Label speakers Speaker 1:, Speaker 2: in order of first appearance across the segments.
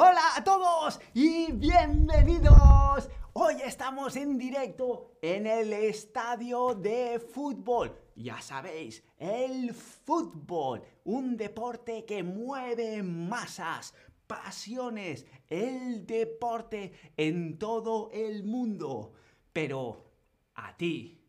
Speaker 1: Hola a todos y bienvenidos. Hoy estamos en directo en el estadio de fútbol. Ya sabéis, el fútbol, un deporte que mueve masas, pasiones, el deporte en todo el mundo. Pero, ¿a ti?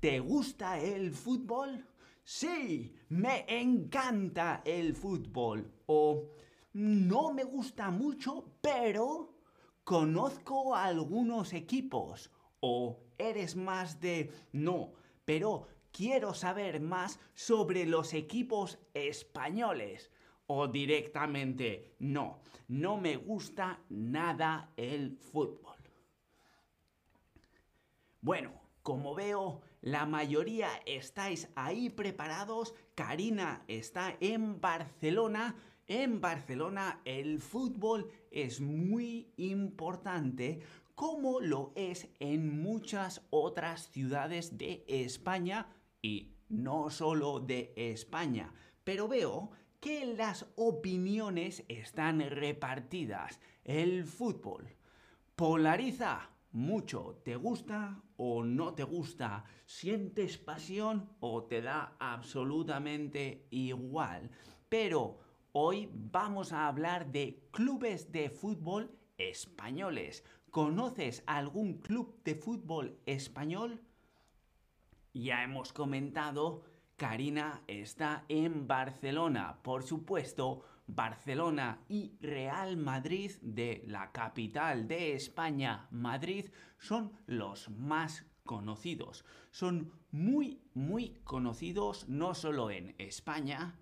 Speaker 1: ¿Te gusta el fútbol? Sí, me encanta el fútbol. O no me gusta mucho, pero conozco algunos equipos. O eres más de no, pero quiero saber más sobre los equipos españoles. O directamente no, no me gusta nada el fútbol. Bueno, como veo, la mayoría estáis ahí preparados. Karina está en Barcelona en Barcelona el fútbol es muy importante como lo es en muchas otras ciudades de España y no solo de España. Pero veo que las opiniones están repartidas. El fútbol polariza mucho. ¿Te gusta o no te gusta? ¿Sientes pasión o te da absolutamente igual? Pero Hoy vamos a hablar de clubes de fútbol españoles. ¿Conoces algún club de fútbol español? Ya hemos comentado, Karina está en Barcelona. Por supuesto, Barcelona y Real Madrid de la capital de España, Madrid, son los más conocidos. Son muy, muy conocidos no solo en España,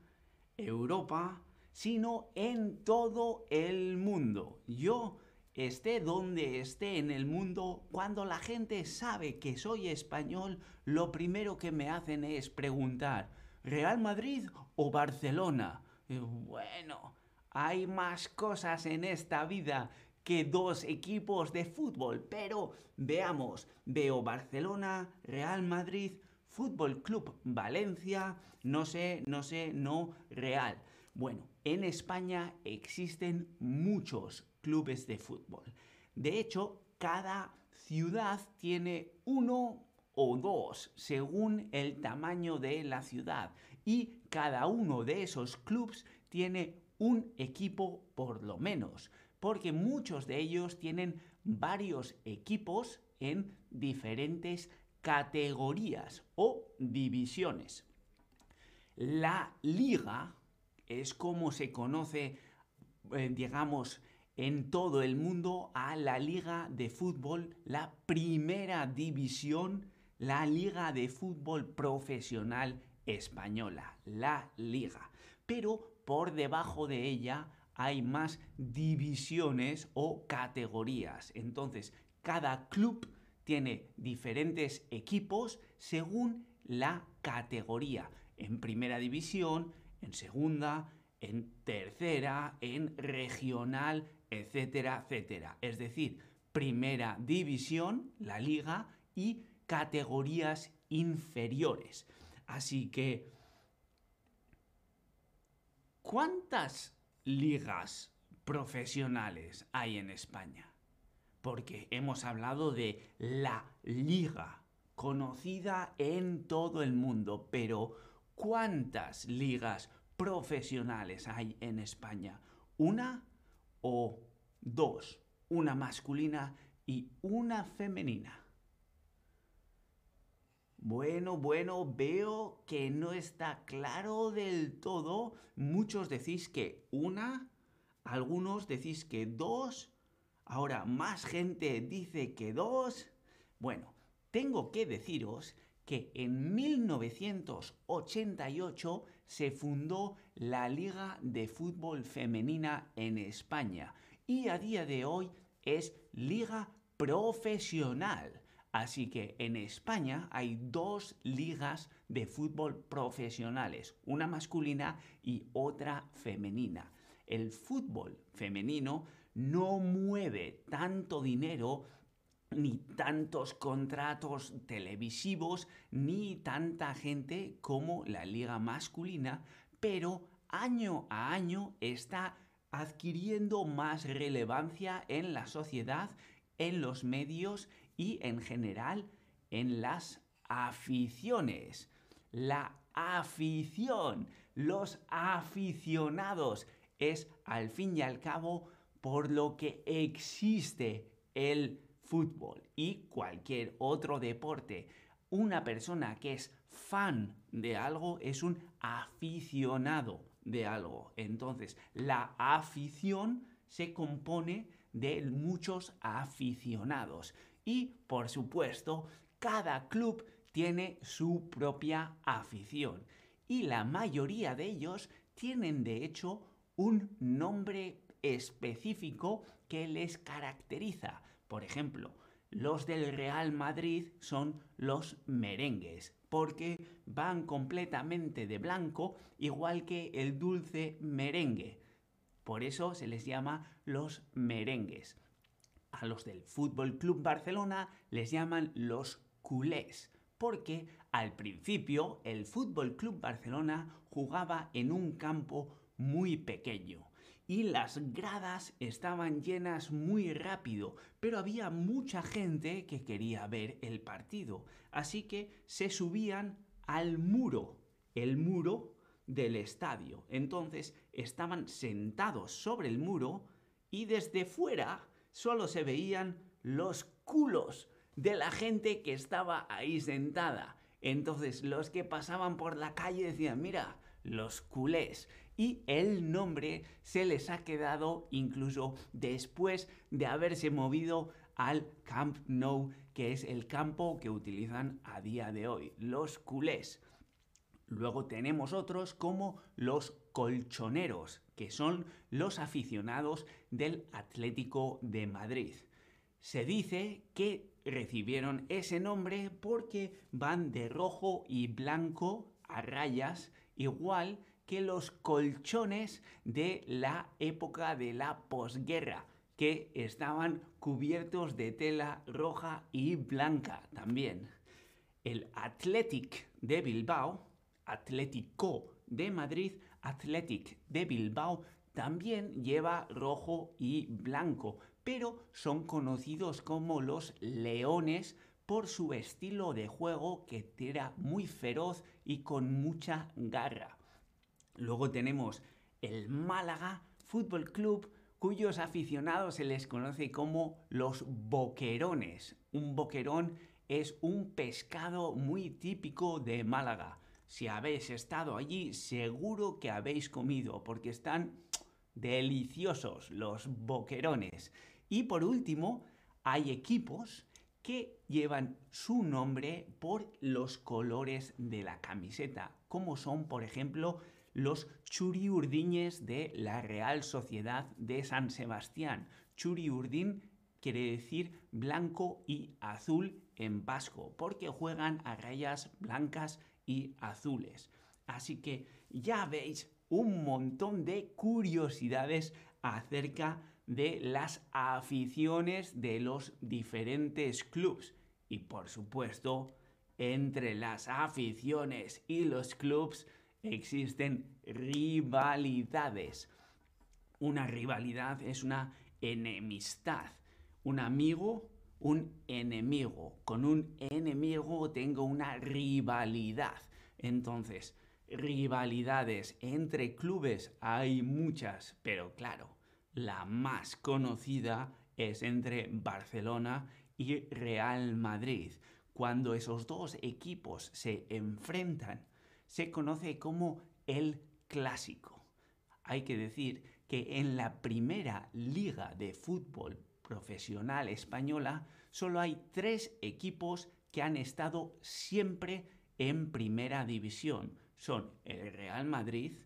Speaker 1: Europa, sino en todo el mundo. Yo esté donde esté en el mundo, cuando la gente sabe que soy español, lo primero que me hacen es preguntar, ¿Real Madrid o Barcelona? bueno, hay más cosas en esta vida que dos equipos de fútbol, pero veamos, veo Barcelona, Real Madrid, Fútbol Club Valencia, no sé, no sé, no, Real. Bueno, en España existen muchos clubes de fútbol. De hecho, cada ciudad tiene uno o dos según el tamaño de la ciudad y cada uno de esos clubes tiene un equipo por lo menos, porque muchos de ellos tienen varios equipos en diferentes categorías o divisiones. La liga es como se conoce, eh, digamos, en todo el mundo a la liga de fútbol, la primera división, la liga de fútbol profesional española, la liga. Pero por debajo de ella hay más divisiones o categorías. Entonces, cada club tiene diferentes equipos según la categoría. En primera división, en segunda, en tercera, en regional, etcétera, etcétera. Es decir, primera división, la liga, y categorías inferiores. Así que, ¿cuántas ligas profesionales hay en España? Porque hemos hablado de la liga, conocida en todo el mundo, pero ¿Cuántas ligas profesionales hay en España? ¿Una o dos? Una masculina y una femenina. Bueno, bueno, veo que no está claro del todo. Muchos decís que una, algunos decís que dos, ahora más gente dice que dos. Bueno, tengo que deciros que en 1988 se fundó la Liga de Fútbol Femenina en España y a día de hoy es liga profesional. Así que en España hay dos ligas de fútbol profesionales, una masculina y otra femenina. El fútbol femenino no mueve tanto dinero ni tantos contratos televisivos, ni tanta gente como la liga masculina, pero año a año está adquiriendo más relevancia en la sociedad, en los medios y en general en las aficiones. La afición, los aficionados, es al fin y al cabo por lo que existe el fútbol y cualquier otro deporte. Una persona que es fan de algo es un aficionado de algo. Entonces, la afición se compone de muchos aficionados. Y, por supuesto, cada club tiene su propia afición. Y la mayoría de ellos tienen, de hecho, un nombre específico que les caracteriza. Por ejemplo, los del Real Madrid son los merengues, porque van completamente de blanco, igual que el dulce merengue. Por eso se les llama los merengues. A los del Fútbol Club Barcelona les llaman los culés, porque al principio el Fútbol Club Barcelona jugaba en un campo muy pequeño y las gradas estaban llenas muy rápido, pero había mucha gente que quería ver el partido, así que se subían al muro, el muro del estadio. Entonces estaban sentados sobre el muro y desde fuera solo se veían los culos de la gente que estaba ahí sentada. Entonces los que pasaban por la calle decían, mira, los culés. Y el nombre se les ha quedado incluso después de haberse movido al Camp Nou, que es el campo que utilizan a día de hoy, los culés. Luego tenemos otros como los colchoneros, que son los aficionados del Atlético de Madrid. Se dice que recibieron ese nombre porque van de rojo y blanco a rayas igual que los colchones de la época de la posguerra, que estaban cubiertos de tela roja y blanca también. El Athletic de Bilbao, Atlético de Madrid, Athletic de Bilbao, también lleva rojo y blanco, pero son conocidos como los leones por su estilo de juego que era muy feroz y con mucha garra. Luego tenemos el Málaga Fútbol Club, cuyos aficionados se les conoce como los boquerones. Un boquerón es un pescado muy típico de Málaga. Si habéis estado allí, seguro que habéis comido, porque están deliciosos los boquerones. Y por último, hay equipos que llevan su nombre por los colores de la camiseta, como son, por ejemplo, los churiurdiñes de la Real Sociedad de San Sebastián. Churiurdin quiere decir blanco y azul en vasco, porque juegan a rayas blancas y azules. Así que ya veis un montón de curiosidades acerca de las aficiones de los diferentes clubs. Y por supuesto, entre las aficiones y los clubs existen rivalidades. Una rivalidad es una enemistad. Un amigo, un enemigo. Con un enemigo tengo una rivalidad. Entonces, rivalidades entre clubes hay muchas, pero claro, la más conocida es entre Barcelona y Real Madrid. Cuando esos dos equipos se enfrentan, se conoce como el clásico. Hay que decir que en la primera liga de fútbol profesional española solo hay tres equipos que han estado siempre en primera división. Son el Real Madrid,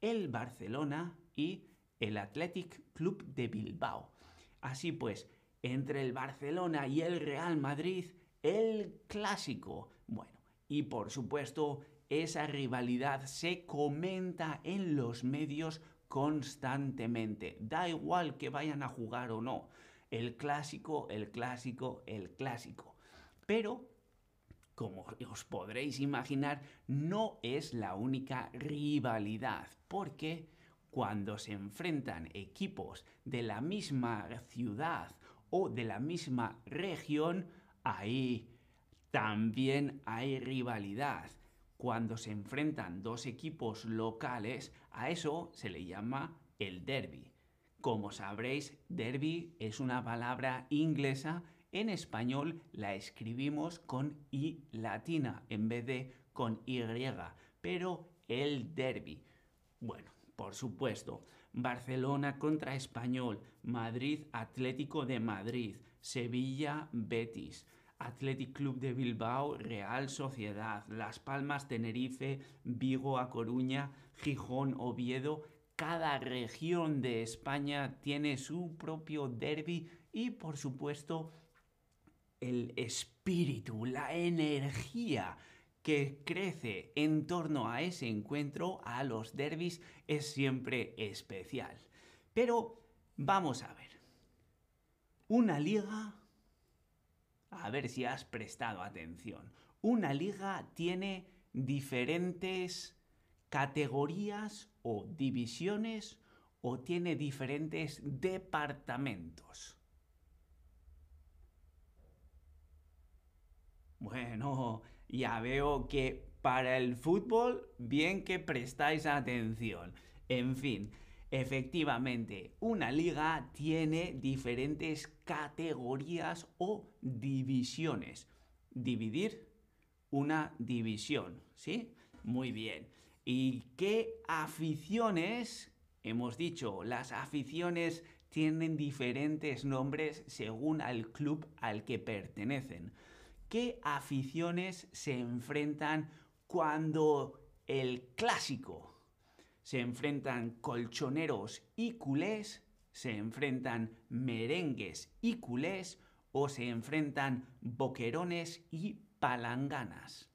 Speaker 1: el Barcelona y el Athletic Club de Bilbao. Así pues, entre el Barcelona y el Real Madrid, el clásico. Bueno, y por supuesto, esa rivalidad se comenta en los medios constantemente. Da igual que vayan a jugar o no. El clásico, el clásico, el clásico. Pero, como os podréis imaginar, no es la única rivalidad, porque cuando se enfrentan equipos de la misma ciudad o de la misma región, ahí también hay rivalidad. Cuando se enfrentan dos equipos locales, a eso se le llama el derby. Como sabréis, derby es una palabra inglesa. En español la escribimos con I latina en vez de con Y. Pero el derby. Bueno, por supuesto, Barcelona contra Español, Madrid Atlético de Madrid, Sevilla Betis, Athletic Club de Bilbao, Real Sociedad, Las Palmas Tenerife, Vigo a Coruña, Gijón Oviedo. Cada región de España tiene su propio derby y por supuesto el espíritu, la energía que crece en torno a ese encuentro, a los derbis, es siempre especial. Pero vamos a ver. Una liga, a ver si has prestado atención, una liga tiene diferentes categorías o divisiones o tiene diferentes departamentos. Bueno, ya veo que para el fútbol, bien que prestáis atención. En fin, efectivamente, una liga tiene diferentes categorías o divisiones. Dividir una división, ¿sí? Muy bien. ¿Y qué aficiones? Hemos dicho, las aficiones tienen diferentes nombres según al club al que pertenecen. ¿Qué aficiones se enfrentan cuando el clásico? Se enfrentan colchoneros y culés, se enfrentan merengues y culés o se enfrentan boquerones y palanganas.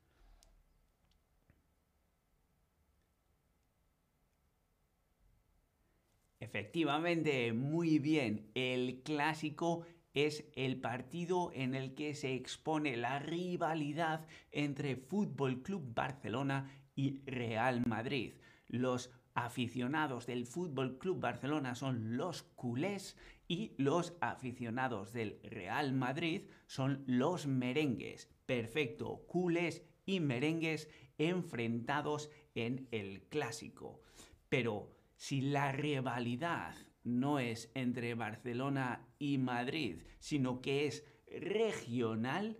Speaker 1: Efectivamente, muy bien, el clásico es el partido en el que se expone la rivalidad entre Fútbol Club Barcelona y Real Madrid. Los aficionados del Fútbol Club Barcelona son los culés y los aficionados del Real Madrid son los merengues. Perfecto, culés y merengues enfrentados en el clásico. Pero si la rivalidad no es entre Barcelona y Madrid, sino que es regional,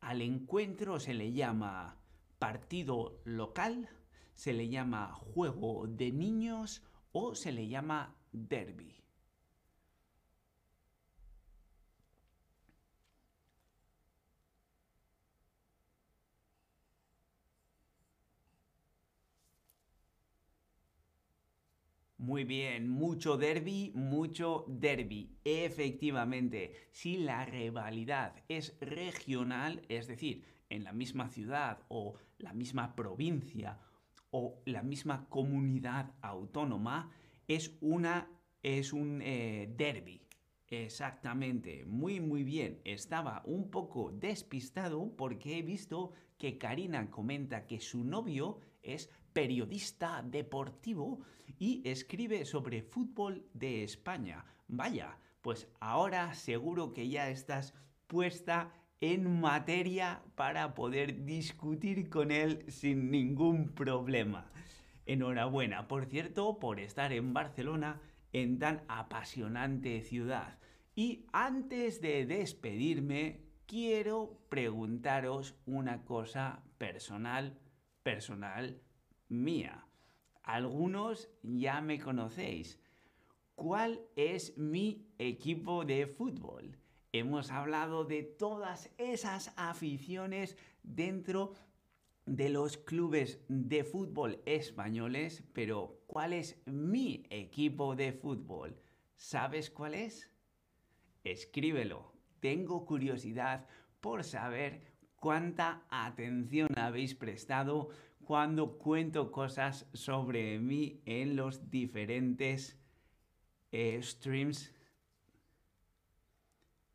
Speaker 1: al encuentro se le llama partido local, se le llama juego de niños o se le llama derby. Muy bien, mucho derby, mucho derby. Efectivamente, si la rivalidad es regional, es decir, en la misma ciudad o la misma provincia o la misma comunidad autónoma, es una es un eh, derby. Exactamente, muy muy bien. Estaba un poco despistado porque he visto que Karina comenta que su novio es periodista deportivo y escribe sobre fútbol de España. Vaya, pues ahora seguro que ya estás puesta en materia para poder discutir con él sin ningún problema. Enhorabuena, por cierto, por estar en Barcelona, en tan apasionante ciudad. Y antes de despedirme, quiero preguntaros una cosa personal, personal, mía. Algunos ya me conocéis. ¿Cuál es mi equipo de fútbol? Hemos hablado de todas esas aficiones dentro de los clubes de fútbol españoles, pero ¿cuál es mi equipo de fútbol? ¿Sabes cuál es? Escríbelo. Tengo curiosidad por saber cuánta atención habéis prestado cuando cuento cosas sobre mí en los diferentes eh, streams.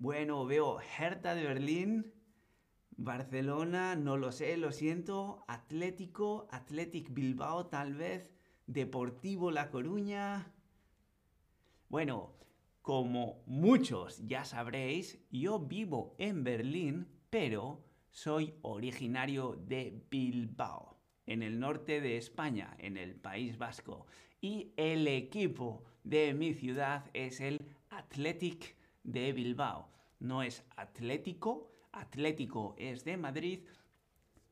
Speaker 1: Bueno, veo Hertha de Berlín, Barcelona, no lo sé, lo siento, Atlético, Athletic Bilbao tal vez, Deportivo La Coruña. Bueno, como muchos ya sabréis, yo vivo en Berlín, pero soy originario de Bilbao, en el norte de España, en el País Vasco. Y el equipo de mi ciudad es el Athletic de Bilbao. No es Atlético, Atlético es de Madrid.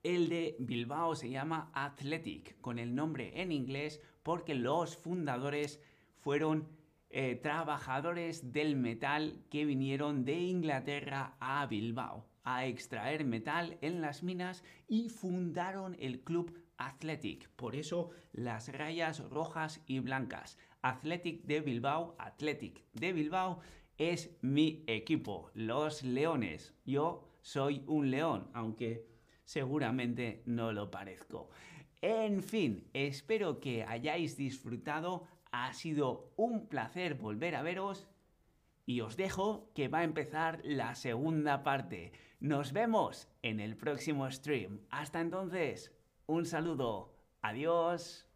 Speaker 1: El de Bilbao se llama Athletic, con el nombre en inglés, porque los fundadores fueron eh, trabajadores del metal que vinieron de Inglaterra a Bilbao a extraer metal en las minas y fundaron el club Athletic. Por eso las rayas rojas y blancas. Athletic de Bilbao, Athletic de Bilbao es mi equipo, los Leones. Yo soy un león, aunque seguramente no lo parezco. En fin, espero que hayáis disfrutado. Ha sido un placer volver a veros y os dejo que va a empezar la segunda parte. Nos vemos en el próximo stream. Hasta entonces, un saludo. Adiós.